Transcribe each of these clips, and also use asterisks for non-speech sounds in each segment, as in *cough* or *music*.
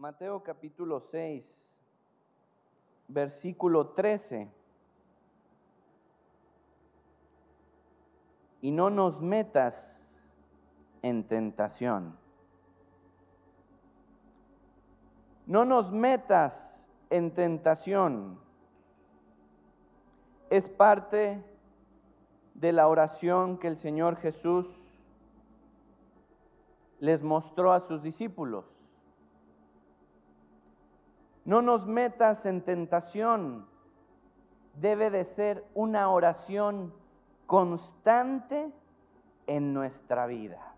Mateo capítulo 6, versículo 13. Y no nos metas en tentación. No nos metas en tentación. Es parte de la oración que el Señor Jesús les mostró a sus discípulos. No nos metas en tentación. Debe de ser una oración constante en nuestra vida.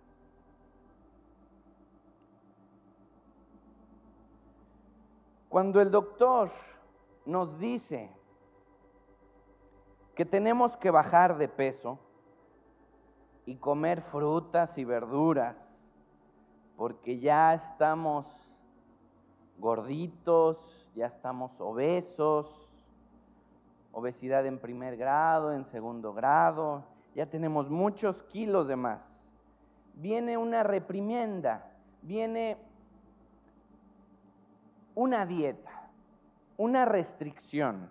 Cuando el doctor nos dice que tenemos que bajar de peso y comer frutas y verduras, porque ya estamos gorditos, ya estamos obesos, obesidad en primer grado, en segundo grado, ya tenemos muchos kilos de más. Viene una reprimienda, viene una dieta, una restricción.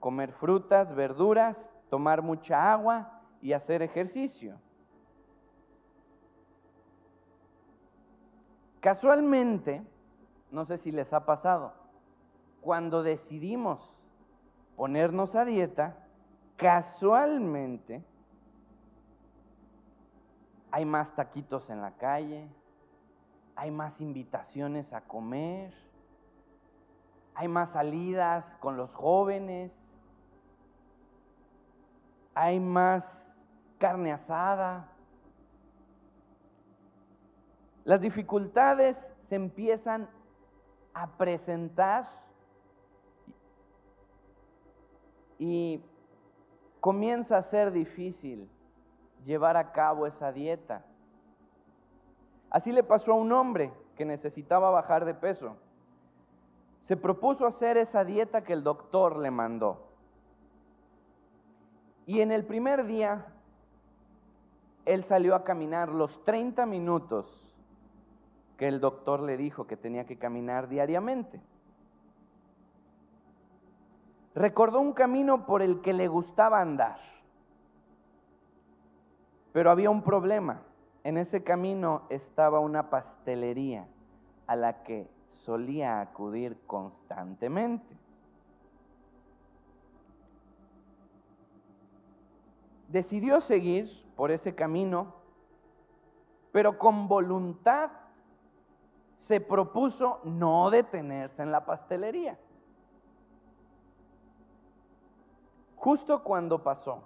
Comer frutas, verduras, tomar mucha agua y hacer ejercicio. Casualmente, no sé si les ha pasado, cuando decidimos ponernos a dieta, casualmente hay más taquitos en la calle, hay más invitaciones a comer, hay más salidas con los jóvenes, hay más carne asada. Las dificultades se empiezan a presentar y comienza a ser difícil llevar a cabo esa dieta. Así le pasó a un hombre que necesitaba bajar de peso. Se propuso hacer esa dieta que el doctor le mandó. Y en el primer día, él salió a caminar los 30 minutos que el doctor le dijo que tenía que caminar diariamente. Recordó un camino por el que le gustaba andar, pero había un problema. En ese camino estaba una pastelería a la que solía acudir constantemente. Decidió seguir por ese camino, pero con voluntad se propuso no detenerse en la pastelería. Justo cuando pasó,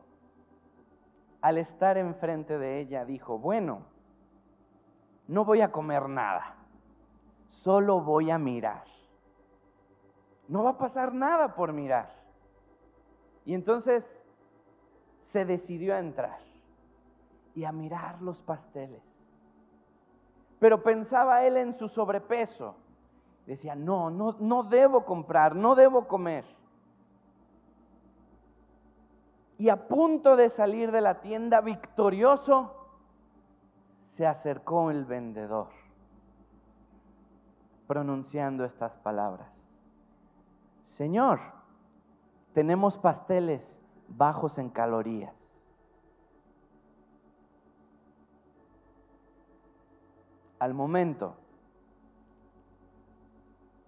al estar enfrente de ella, dijo, bueno, no voy a comer nada, solo voy a mirar. No va a pasar nada por mirar. Y entonces se decidió a entrar y a mirar los pasteles. Pero pensaba él en su sobrepeso. Decía, no, no, no debo comprar, no debo comer. Y a punto de salir de la tienda victorioso, se acercó el vendedor, pronunciando estas palabras. Señor, tenemos pasteles bajos en calorías. Al momento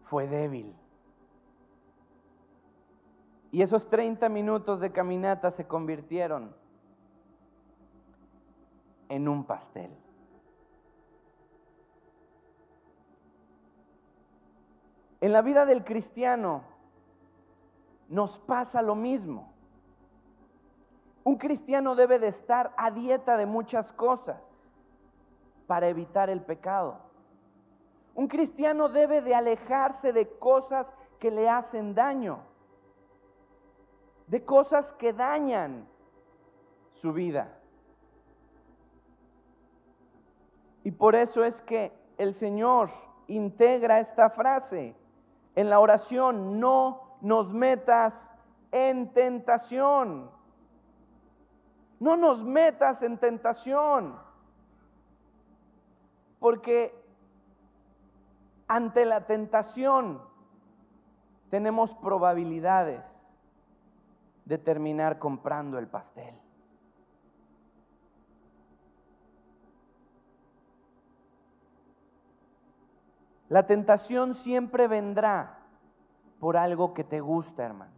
fue débil. Y esos 30 minutos de caminata se convirtieron en un pastel. En la vida del cristiano nos pasa lo mismo. Un cristiano debe de estar a dieta de muchas cosas para evitar el pecado. Un cristiano debe de alejarse de cosas que le hacen daño de cosas que dañan su vida. Y por eso es que el Señor integra esta frase en la oración, no nos metas en tentación. No nos metas en tentación. Porque ante la tentación tenemos probabilidades de terminar comprando el pastel. La tentación siempre vendrá por algo que te gusta, hermano.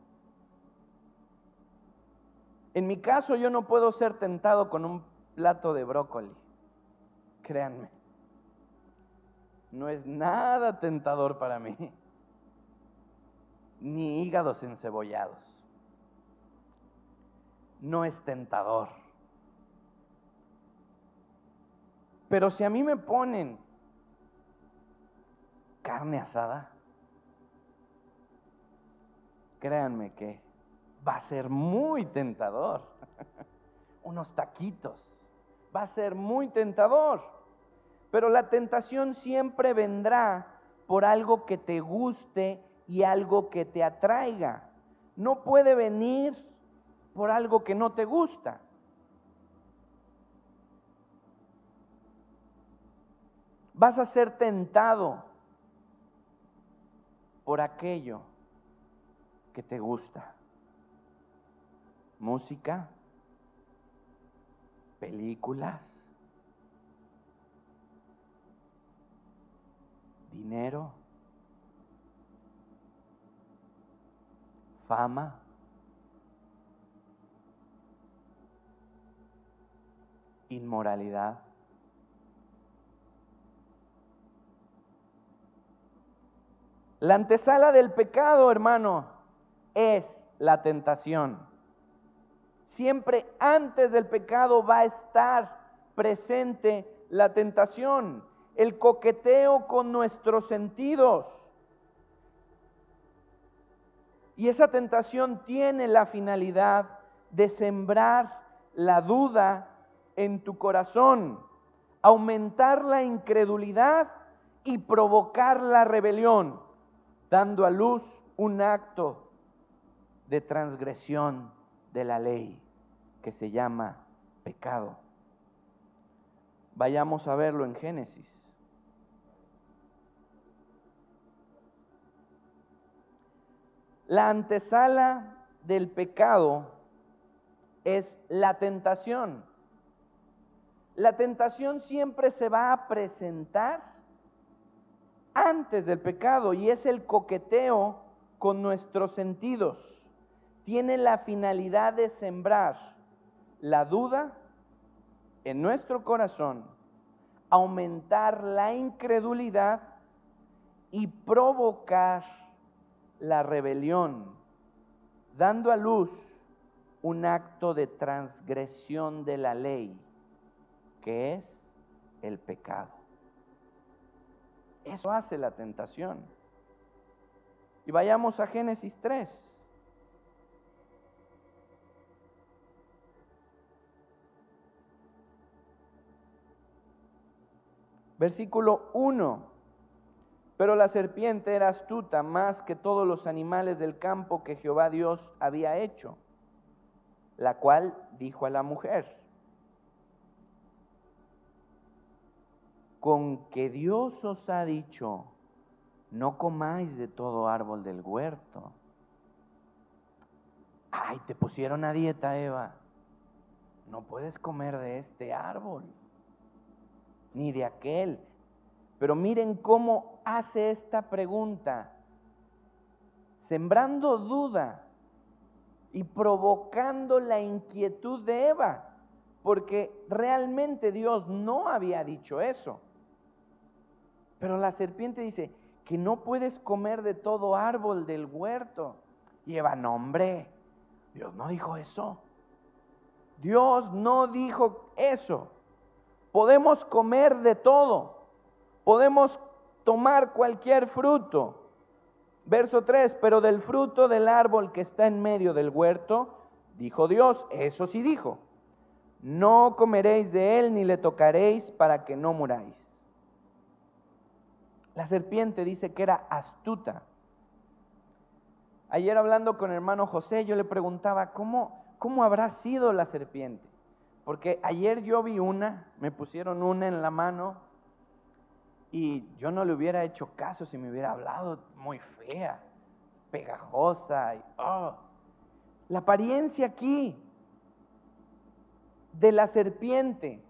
En mi caso yo no puedo ser tentado con un plato de brócoli, créanme. No es nada tentador para mí, ni hígados encebollados. No es tentador. Pero si a mí me ponen carne asada, créanme que va a ser muy tentador. *laughs* Unos taquitos, va a ser muy tentador. Pero la tentación siempre vendrá por algo que te guste y algo que te atraiga. No puede venir por algo que no te gusta. Vas a ser tentado por aquello que te gusta. Música, películas, dinero, fama. inmoralidad. La antesala del pecado, hermano, es la tentación. Siempre antes del pecado va a estar presente la tentación, el coqueteo con nuestros sentidos. Y esa tentación tiene la finalidad de sembrar la duda en tu corazón, aumentar la incredulidad y provocar la rebelión dando a luz un acto de transgresión de la ley que se llama pecado. Vayamos a verlo en Génesis. La antesala del pecado es la tentación. La tentación siempre se va a presentar antes del pecado y es el coqueteo con nuestros sentidos. Tiene la finalidad de sembrar la duda en nuestro corazón, aumentar la incredulidad y provocar la rebelión, dando a luz un acto de transgresión de la ley, que es el pecado. Eso hace la tentación. Y vayamos a Génesis 3. Versículo 1. Pero la serpiente era astuta más que todos los animales del campo que Jehová Dios había hecho, la cual dijo a la mujer, con que Dios os ha dicho, no comáis de todo árbol del huerto. Ay, te pusieron a dieta, Eva. No puedes comer de este árbol, ni de aquel. Pero miren cómo hace esta pregunta, sembrando duda y provocando la inquietud de Eva, porque realmente Dios no había dicho eso. Pero la serpiente dice que no puedes comer de todo árbol del huerto. Y Eva, no hombre, Dios no dijo eso. Dios no dijo eso. Podemos comer de todo. Podemos tomar cualquier fruto. Verso 3, pero del fruto del árbol que está en medio del huerto, dijo Dios, eso sí dijo, no comeréis de él ni le tocaréis para que no muráis. La serpiente dice que era astuta. Ayer hablando con hermano José, yo le preguntaba, ¿cómo, ¿cómo habrá sido la serpiente? Porque ayer yo vi una, me pusieron una en la mano Y yo no le hubiera hecho caso si me hubiera hablado muy fea, pegajosa. Y, oh. La apariencia aquí de la serpiente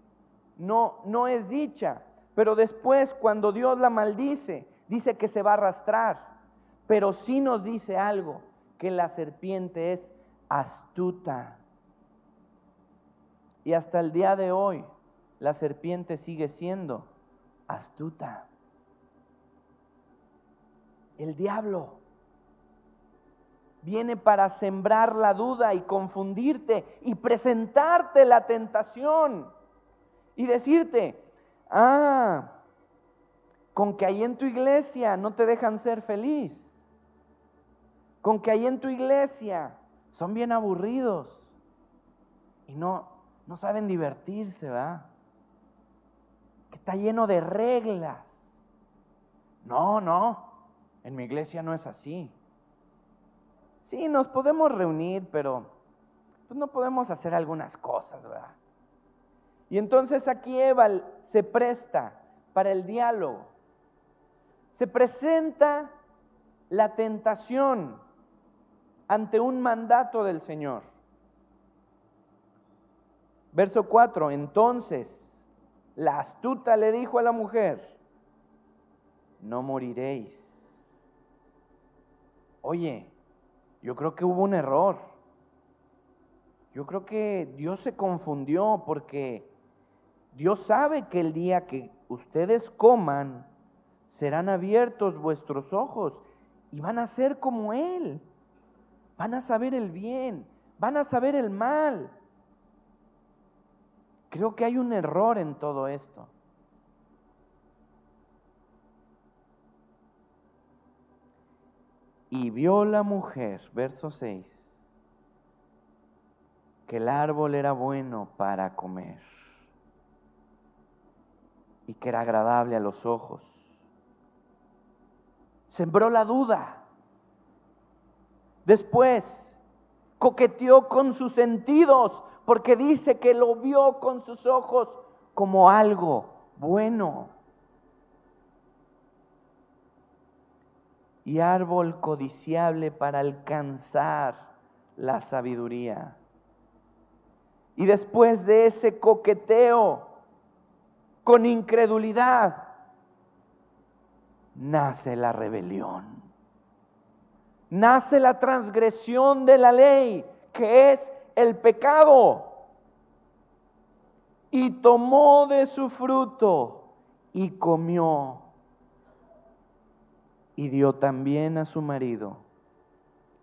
no, no es dicha, pero después cuando Dios la maldice, dice que se va a arrastrar, pero sí nos dice algo, que la serpiente es astuta. Y hasta el día de hoy, la serpiente sigue siendo astuta. El diablo viene para sembrar la duda y confundirte y presentarte la tentación y decirte, ah, con que ahí en tu iglesia no te dejan ser feliz, con que ahí en tu iglesia son bien aburridos y no, no saben divertirse, ¿va? Que está lleno de reglas. No, no, en mi iglesia no es así. Sí, nos podemos reunir, pero pues no podemos hacer algunas cosas, ¿verdad? Y entonces aquí Eva se presta para el diálogo. Se presenta la tentación ante un mandato del Señor. Verso 4, entonces la astuta le dijo a la mujer, no moriréis. Oye, yo creo que hubo un error. Yo creo que Dios se confundió porque Dios sabe que el día que ustedes coman, serán abiertos vuestros ojos y van a ser como Él. Van a saber el bien, van a saber el mal. Creo que hay un error en todo esto. Y vio la mujer, verso 6, que el árbol era bueno para comer y que era agradable a los ojos. Sembró la duda. Después coqueteó con sus sentidos porque dice que lo vio con sus ojos como algo bueno. Y árbol codiciable para alcanzar la sabiduría. Y después de ese coqueteo, con incredulidad, nace la rebelión. Nace la transgresión de la ley, que es el pecado. Y tomó de su fruto y comió. Y dio también a su marido,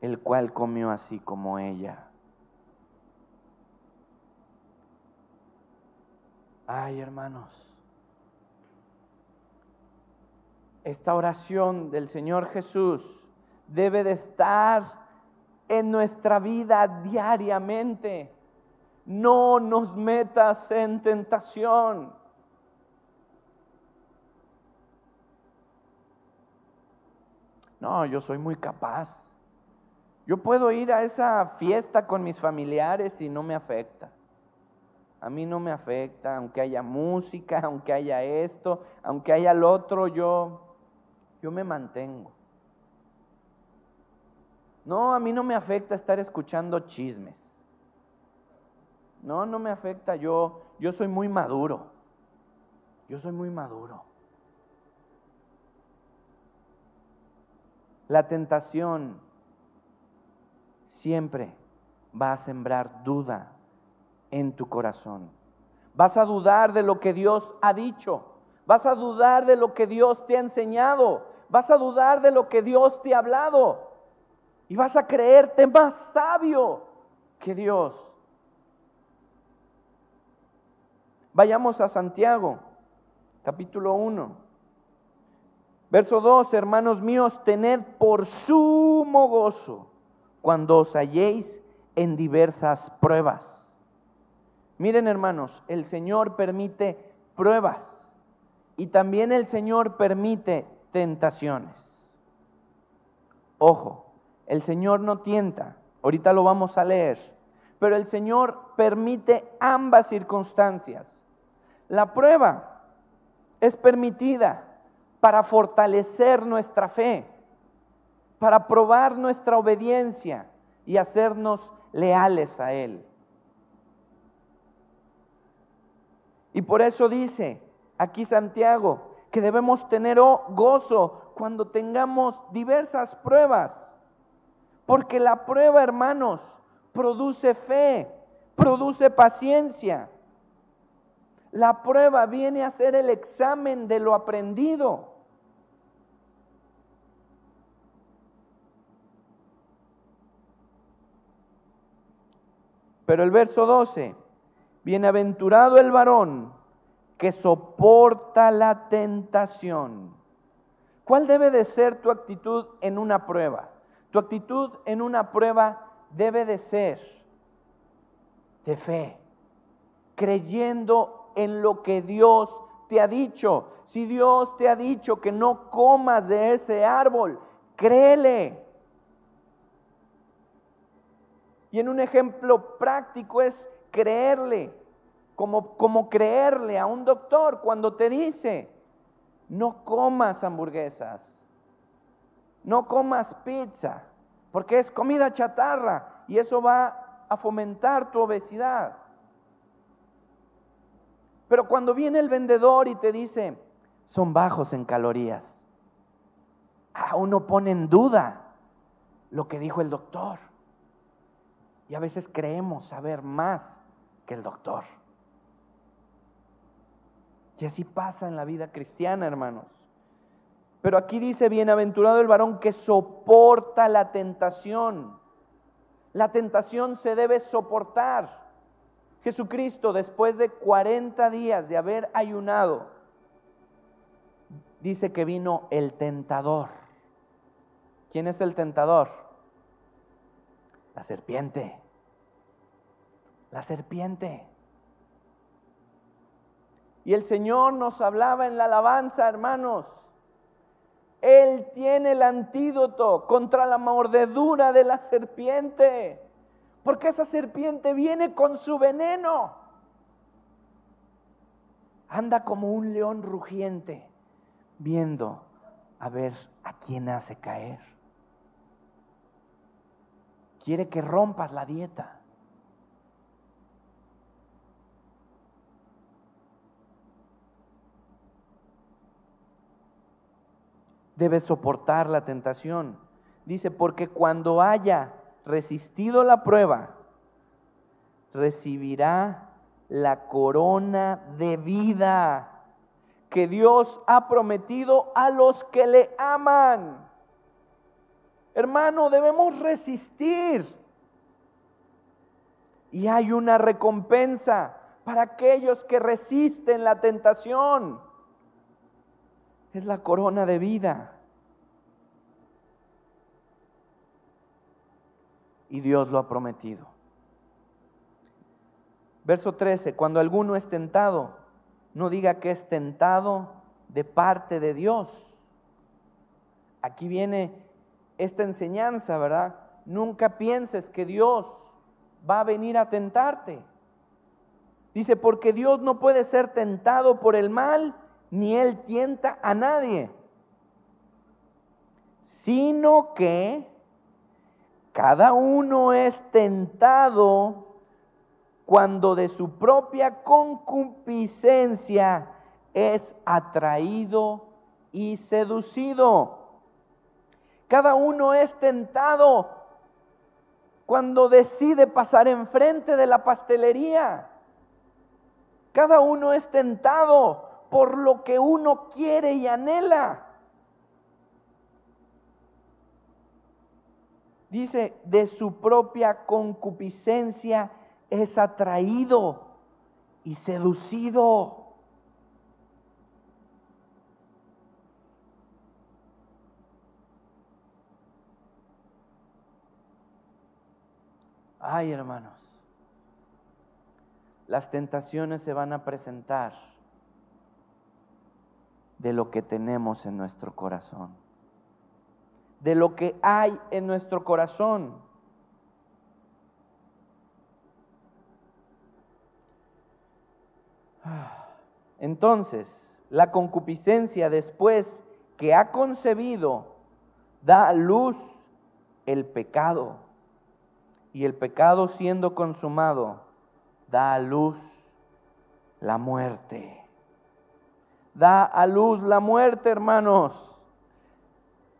el cual comió así como ella. Ay, hermanos. esta oración del Señor Jesús debe de estar en nuestra vida diariamente. No nos metas en tentación. No, yo soy muy capaz. Yo puedo ir a esa fiesta con mis familiares y no me afecta. A mí no me afecta, aunque haya música, aunque haya esto, aunque haya lo otro, yo yo me mantengo. No, a mí no me afecta estar escuchando chismes. No, no me afecta, yo, yo soy muy maduro. Yo soy muy maduro. La tentación siempre va a sembrar duda en tu corazón. Vas a dudar de lo que Dios ha dicho. Vas a dudar de lo que Dios te ha enseñado vas a dudar de lo que Dios te ha hablado y vas a creerte más sabio que Dios. Vayamos a Santiago, capítulo 1. Verso 2, hermanos míos, tened por sumo gozo cuando os halléis en diversas pruebas. Miren hermanos, el Señor permite pruebas y también el Señor permite tentaciones. Ojo, el Señor no tienta, ahorita lo vamos a leer, pero el Señor permite ambas circunstancias. La prueba es permitida para fortalecer nuestra fe, para probar nuestra obediencia y hacernos leales a Él. Y por eso dice aquí Santiago que debemos tener gozo cuando tengamos diversas pruebas. Porque la prueba, hermanos, produce fe, produce paciencia. La prueba viene a ser el examen de lo aprendido. Pero el verso 12, bienaventurado el varón que soporta la tentación. ¿Cuál debe de ser tu actitud en una prueba? Tu actitud en una prueba debe de ser de fe, creyendo en lo que Dios te ha dicho. Si Dios te ha dicho que no comas de ese árbol, créele. Y en un ejemplo práctico es creerle, como, como creerle a un doctor cuando te dice, no comas hamburguesas, no comas pizza, porque es comida chatarra y eso va a fomentar tu obesidad. Pero cuando viene el vendedor y te dice, son bajos en calorías, a uno pone en duda lo que dijo el doctor. Y a veces creemos saber más que el doctor. Y así pasa en la vida cristiana, hermanos. Pero aquí dice, bienaventurado el varón que soporta la tentación. La tentación se debe soportar. Jesucristo, después de 40 días de haber ayunado, dice que vino el tentador. ¿Quién es el tentador? La serpiente. La serpiente. Y el Señor nos hablaba en la alabanza, hermanos. Él tiene el antídoto contra la mordedura de la serpiente. Porque esa serpiente viene con su veneno. Anda como un león rugiente, viendo a ver a quién hace caer quiere que rompas la dieta. Debes soportar la tentación. Dice, porque cuando haya resistido la prueba, recibirá la corona de vida que Dios ha prometido a los que le aman. Hermano, debemos resistir. Y hay una recompensa para aquellos que resisten la tentación. Es la corona de vida. Y Dios lo ha prometido. Verso 13, cuando alguno es tentado, no diga que es tentado de parte de Dios. Aquí viene esta enseñanza, ¿verdad? Nunca pienses que Dios va a venir a tentarte. Dice, porque Dios no puede ser tentado por el mal, ni Él tienta a nadie, sino que cada uno es tentado cuando de su propia concupiscencia es atraído y seducido. Cada uno es tentado cuando decide pasar enfrente de la pastelería. Cada uno es tentado por lo que uno quiere y anhela. Dice, de su propia concupiscencia es atraído y seducido. Ay, hermanos, las tentaciones se van a presentar de lo que tenemos en nuestro corazón, de lo que hay en nuestro corazón. *sighs* Entonces, la concupiscencia después que ha concebido da a luz el pecado. Y el pecado siendo consumado da a luz la muerte. Da a luz la muerte, hermanos.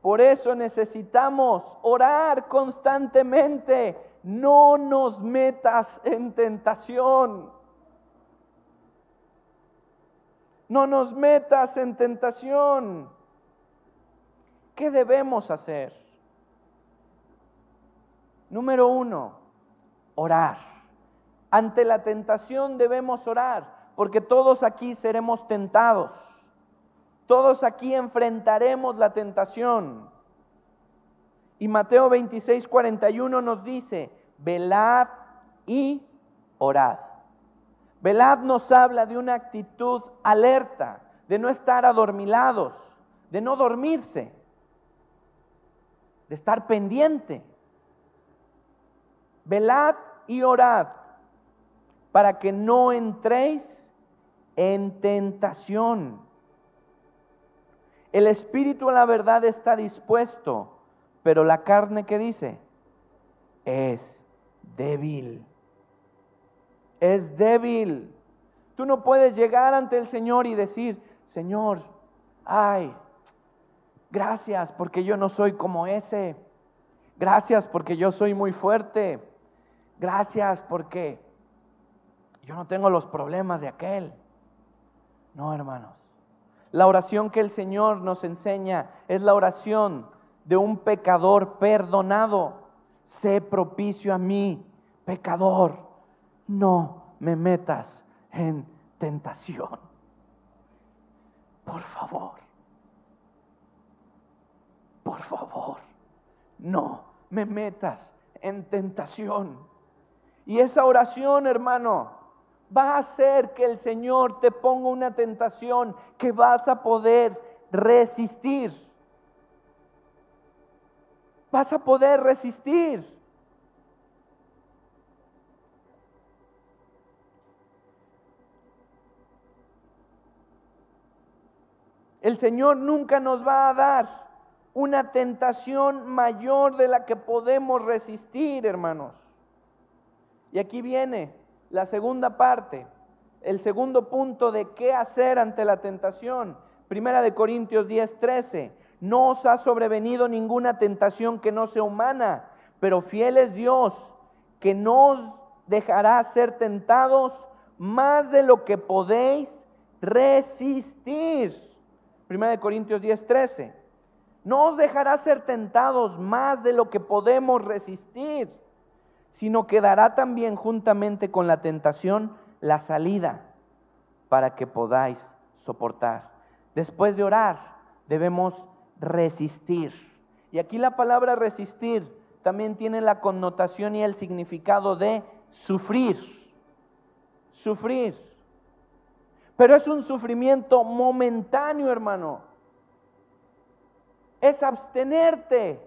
Por eso necesitamos orar constantemente. No nos metas en tentación. No nos metas en tentación. ¿Qué debemos hacer? Número uno, orar. Ante la tentación debemos orar, porque todos aquí seremos tentados. Todos aquí enfrentaremos la tentación. Y Mateo 26, 41 nos dice, velad y orad. Velad nos habla de una actitud alerta, de no estar adormilados, de no dormirse, de estar pendiente. Velad y orad para que no entréis en tentación. El espíritu a la verdad está dispuesto, pero la carne que dice es débil. Es débil. Tú no puedes llegar ante el Señor y decir, Señor, ay, gracias porque yo no soy como ese. Gracias porque yo soy muy fuerte. Gracias porque yo no tengo los problemas de aquel. No, hermanos. La oración que el Señor nos enseña es la oración de un pecador perdonado. Sé propicio a mí, pecador. No me metas en tentación. Por favor. Por favor. No me metas en tentación. Y esa oración, hermano, va a hacer que el Señor te ponga una tentación que vas a poder resistir. Vas a poder resistir. El Señor nunca nos va a dar una tentación mayor de la que podemos resistir, hermanos. Y aquí viene la segunda parte, el segundo punto de qué hacer ante la tentación. Primera de Corintios 10, 13. No os ha sobrevenido ninguna tentación que no sea humana, pero fiel es Dios, que no os dejará ser tentados más de lo que podéis resistir. Primera de Corintios 10, 13. No os dejará ser tentados más de lo que podemos resistir sino que dará también juntamente con la tentación la salida para que podáis soportar. Después de orar, debemos resistir. Y aquí la palabra resistir también tiene la connotación y el significado de sufrir. Sufrir. Pero es un sufrimiento momentáneo, hermano. Es abstenerte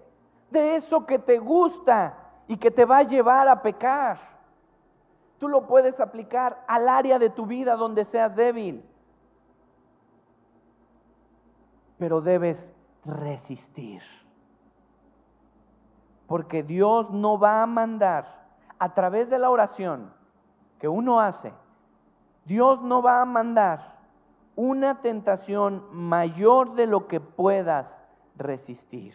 de eso que te gusta y que te va a llevar a pecar. Tú lo puedes aplicar al área de tu vida donde seas débil. Pero debes resistir. Porque Dios no va a mandar a través de la oración que uno hace, Dios no va a mandar una tentación mayor de lo que puedas resistir.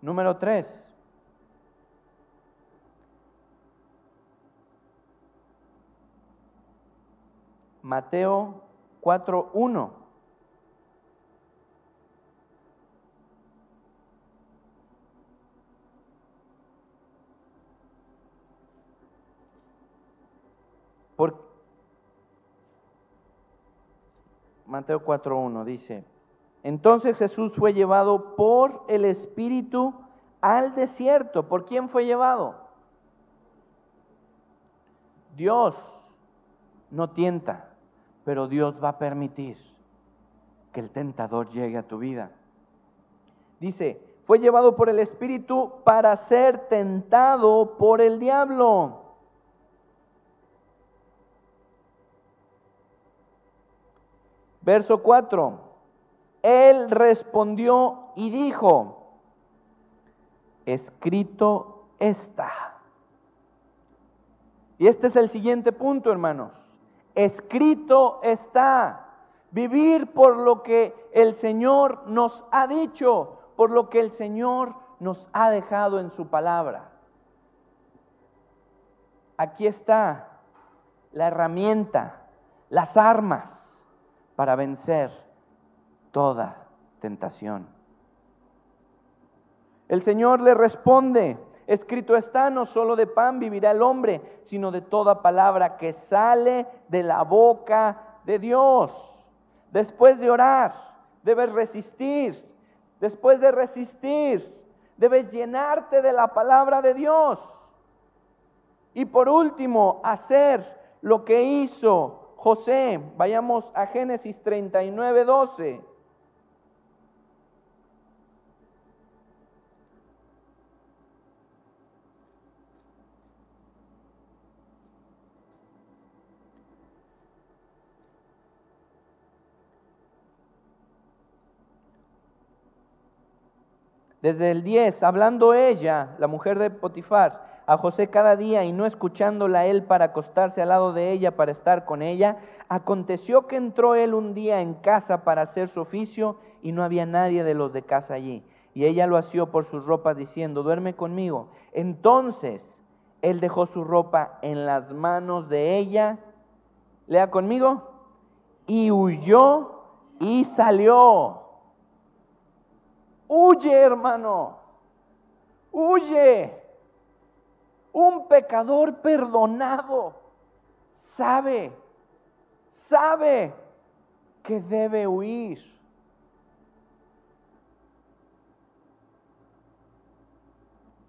Número 3. Mateo 4.1. Por Mateo 4.1 dice, entonces Jesús fue llevado por el Espíritu al desierto. ¿Por quién fue llevado? Dios no tienta, pero Dios va a permitir que el tentador llegue a tu vida. Dice, fue llevado por el Espíritu para ser tentado por el diablo. Verso 4. Él respondió y dijo, escrito está. Y este es el siguiente punto, hermanos. Escrito está. Vivir por lo que el Señor nos ha dicho, por lo que el Señor nos ha dejado en su palabra. Aquí está la herramienta, las armas para vencer toda tentación. El Señor le responde, escrito está, no solo de pan vivirá el hombre, sino de toda palabra que sale de la boca de Dios. Después de orar, debes resistir. Después de resistir, debes llenarte de la palabra de Dios. Y por último, hacer lo que hizo José. Vayamos a Génesis 39, 12. Desde el 10, hablando ella, la mujer de Potifar, a José cada día y no escuchándola él para acostarse al lado de ella para estar con ella, aconteció que entró él un día en casa para hacer su oficio y no había nadie de los de casa allí. Y ella lo asió por sus ropas diciendo, duerme conmigo. Entonces él dejó su ropa en las manos de ella, lea conmigo, y huyó y salió. Huye, hermano. Huye. Un pecador perdonado sabe, sabe que debe huir.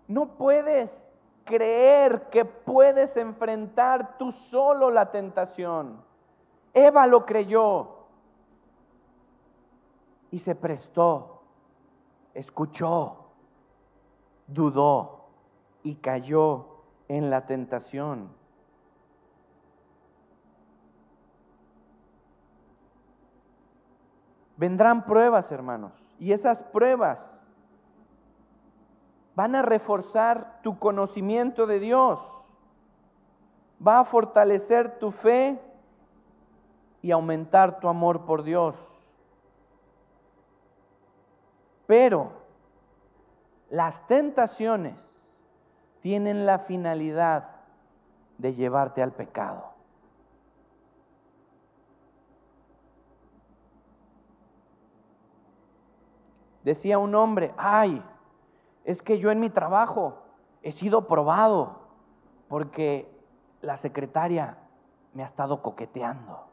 No puedes creer que puedes enfrentar tú solo la tentación. Eva lo creyó y se prestó escuchó, dudó y cayó en la tentación. Vendrán pruebas, hermanos, y esas pruebas van a reforzar tu conocimiento de Dios, va a fortalecer tu fe y aumentar tu amor por Dios. Pero las tentaciones tienen la finalidad de llevarte al pecado. Decía un hombre, ay, es que yo en mi trabajo he sido probado porque la secretaria me ha estado coqueteando.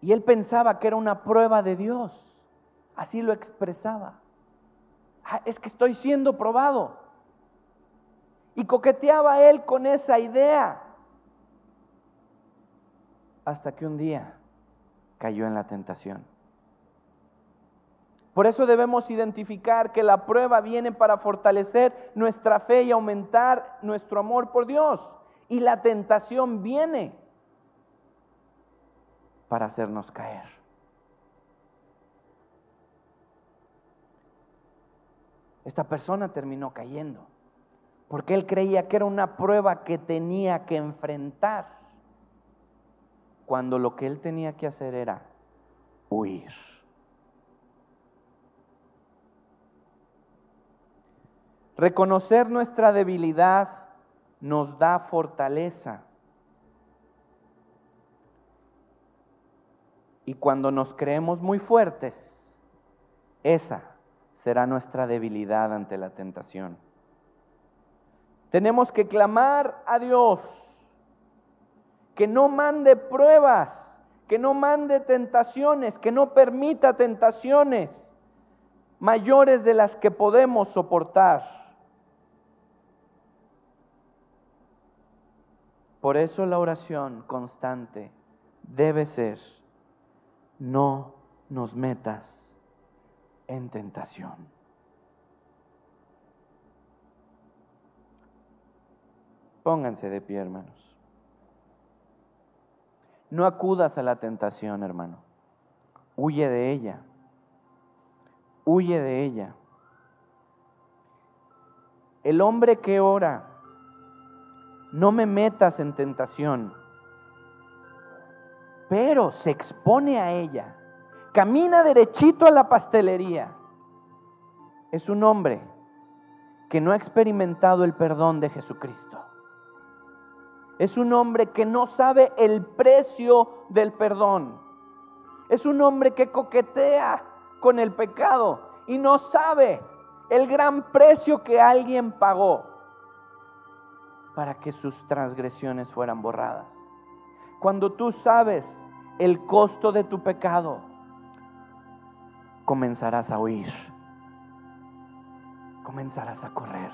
Y él pensaba que era una prueba de Dios. Así lo expresaba. Ah, es que estoy siendo probado. Y coqueteaba él con esa idea. Hasta que un día cayó en la tentación. Por eso debemos identificar que la prueba viene para fortalecer nuestra fe y aumentar nuestro amor por Dios. Y la tentación viene para hacernos caer. Esta persona terminó cayendo porque él creía que era una prueba que tenía que enfrentar, cuando lo que él tenía que hacer era huir. Reconocer nuestra debilidad nos da fortaleza. Y cuando nos creemos muy fuertes, esa será nuestra debilidad ante la tentación. Tenemos que clamar a Dios que no mande pruebas, que no mande tentaciones, que no permita tentaciones mayores de las que podemos soportar. Por eso la oración constante debe ser no nos metas en tentación. Pónganse de pie, hermanos. No acudas a la tentación, hermano. Huye de ella. Huye de ella. El hombre que ora, no me metas en tentación, pero se expone a ella, camina derechito a la pastelería, es un hombre que no ha experimentado el perdón de Jesucristo. Es un hombre que no sabe el precio del perdón. Es un hombre que coquetea con el pecado y no sabe el gran precio que alguien pagó para que sus transgresiones fueran borradas. Cuando tú sabes el costo de tu pecado, comenzarás a huir, comenzarás a correr.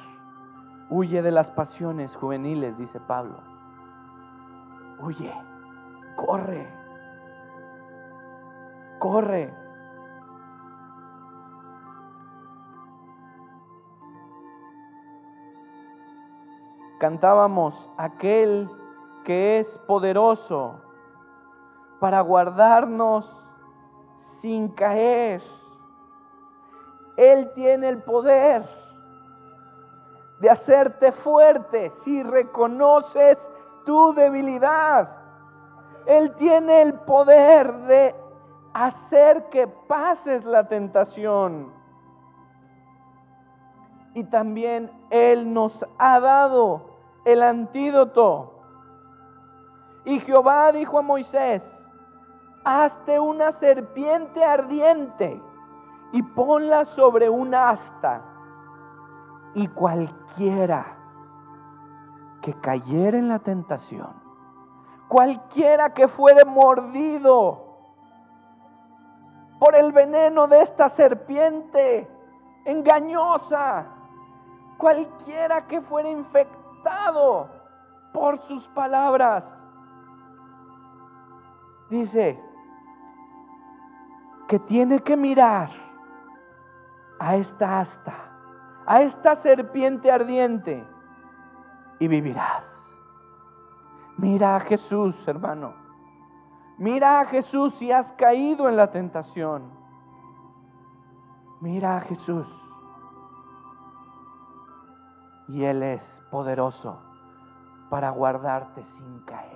Huye de las pasiones juveniles, dice Pablo. Huye, corre, corre. Cantábamos aquel que es poderoso para guardarnos sin caer. Él tiene el poder de hacerte fuerte si reconoces tu debilidad. Él tiene el poder de hacer que pases la tentación. Y también Él nos ha dado el antídoto. Y Jehová dijo a Moisés, hazte una serpiente ardiente y ponla sobre un asta. Y cualquiera que cayera en la tentación, cualquiera que fuere mordido por el veneno de esta serpiente engañosa, cualquiera que fuera infectado por sus palabras, dice que tiene que mirar a esta asta, a esta serpiente ardiente y vivirás. Mira a Jesús, hermano. Mira a Jesús si has caído en la tentación. Mira a Jesús. Y Él es poderoso para guardarte sin caer.